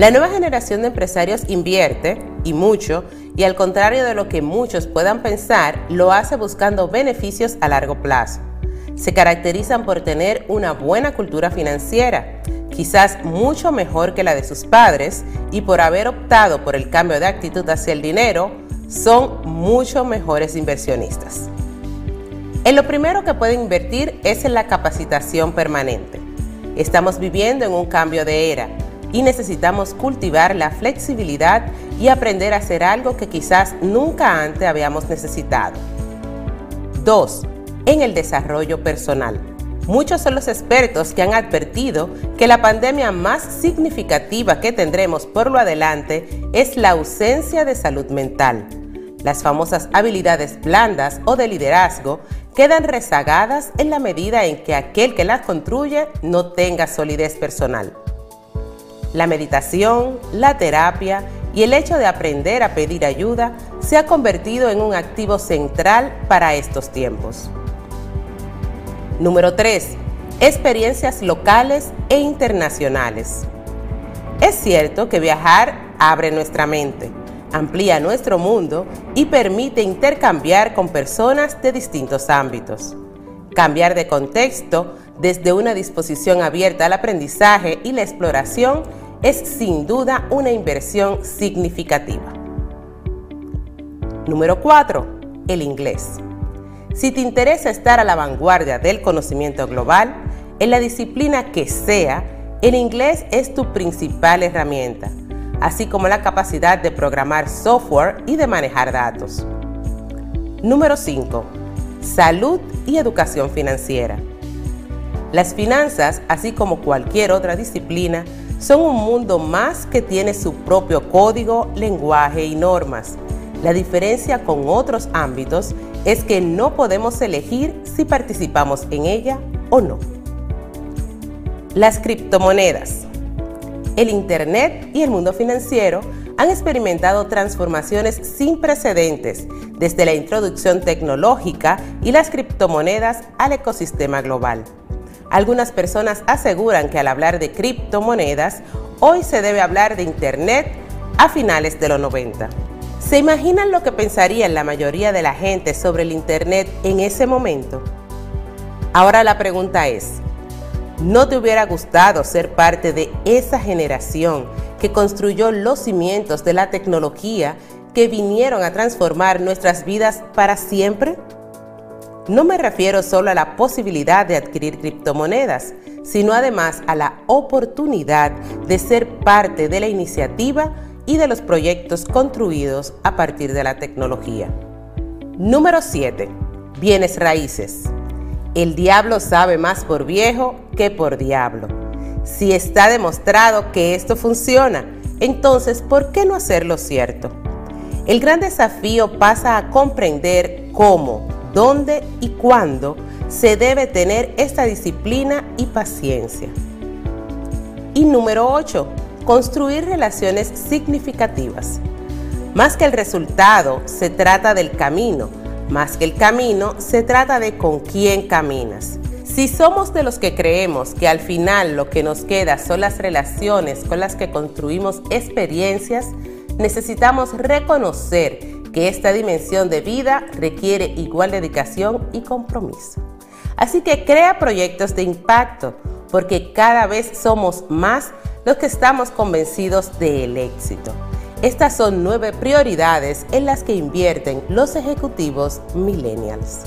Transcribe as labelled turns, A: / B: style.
A: La nueva generación de empresarios invierte, y mucho, y al contrario de lo que muchos puedan pensar, lo hace buscando beneficios a largo plazo. Se caracterizan por tener una buena cultura financiera, quizás mucho mejor que la de sus padres, y por haber optado por el cambio de actitud hacia el dinero, son mucho mejores inversionistas. En lo primero que pueden invertir es en la capacitación permanente. Estamos viviendo en un cambio de era y necesitamos cultivar la flexibilidad y aprender a hacer algo que quizás nunca antes habíamos necesitado. 2. En el desarrollo personal. Muchos son los expertos que han advertido que la pandemia más significativa que tendremos por lo adelante es la ausencia de salud mental. Las famosas habilidades blandas o de liderazgo quedan rezagadas en la medida en que aquel que las construye no tenga solidez personal. La meditación, la terapia y el hecho de aprender a pedir ayuda se ha convertido en un activo central para estos tiempos. Número 3. Experiencias locales e internacionales. Es cierto que viajar abre nuestra mente, amplía nuestro mundo y permite intercambiar con personas de distintos ámbitos. Cambiar de contexto desde una disposición abierta al aprendizaje y la exploración es sin duda una inversión significativa. Número 4. El inglés. Si te interesa estar a la vanguardia del conocimiento global, en la disciplina que sea, el inglés es tu principal herramienta, así como la capacidad de programar software y de manejar datos. Número 5. Salud y educación financiera. Las finanzas, así como cualquier otra disciplina, son un mundo más que tiene su propio código, lenguaje y normas. La diferencia con otros ámbitos es que no podemos elegir si participamos en ella o no. Las criptomonedas. El Internet y el mundo financiero han experimentado transformaciones sin precedentes desde la introducción tecnológica y las criptomonedas al ecosistema global. Algunas personas aseguran que al hablar de criptomonedas, hoy se debe hablar de Internet a finales de los 90. ¿Se imaginan lo que pensaría la mayoría de la gente sobre el Internet en ese momento? Ahora la pregunta es, ¿no te hubiera gustado ser parte de esa generación que construyó los cimientos de la tecnología que vinieron a transformar nuestras vidas para siempre? No me refiero solo a la posibilidad de adquirir criptomonedas, sino además a la oportunidad de ser parte de la iniciativa y de los proyectos construidos a partir de la tecnología. Número 7. Bienes raíces. El diablo sabe más por viejo que por diablo. Si está demostrado que esto funciona, entonces, ¿por qué no hacerlo cierto? El gran desafío pasa a comprender cómo dónde y cuándo se debe tener esta disciplina y paciencia. Y número 8, construir relaciones significativas. Más que el resultado, se trata del camino. Más que el camino, se trata de con quién caminas. Si somos de los que creemos que al final lo que nos queda son las relaciones con las que construimos experiencias, necesitamos reconocer que esta dimensión de vida requiere igual dedicación y compromiso. Así que crea proyectos de impacto, porque cada vez somos más los que estamos convencidos del éxito. Estas son nueve prioridades en las que invierten los ejecutivos millennials.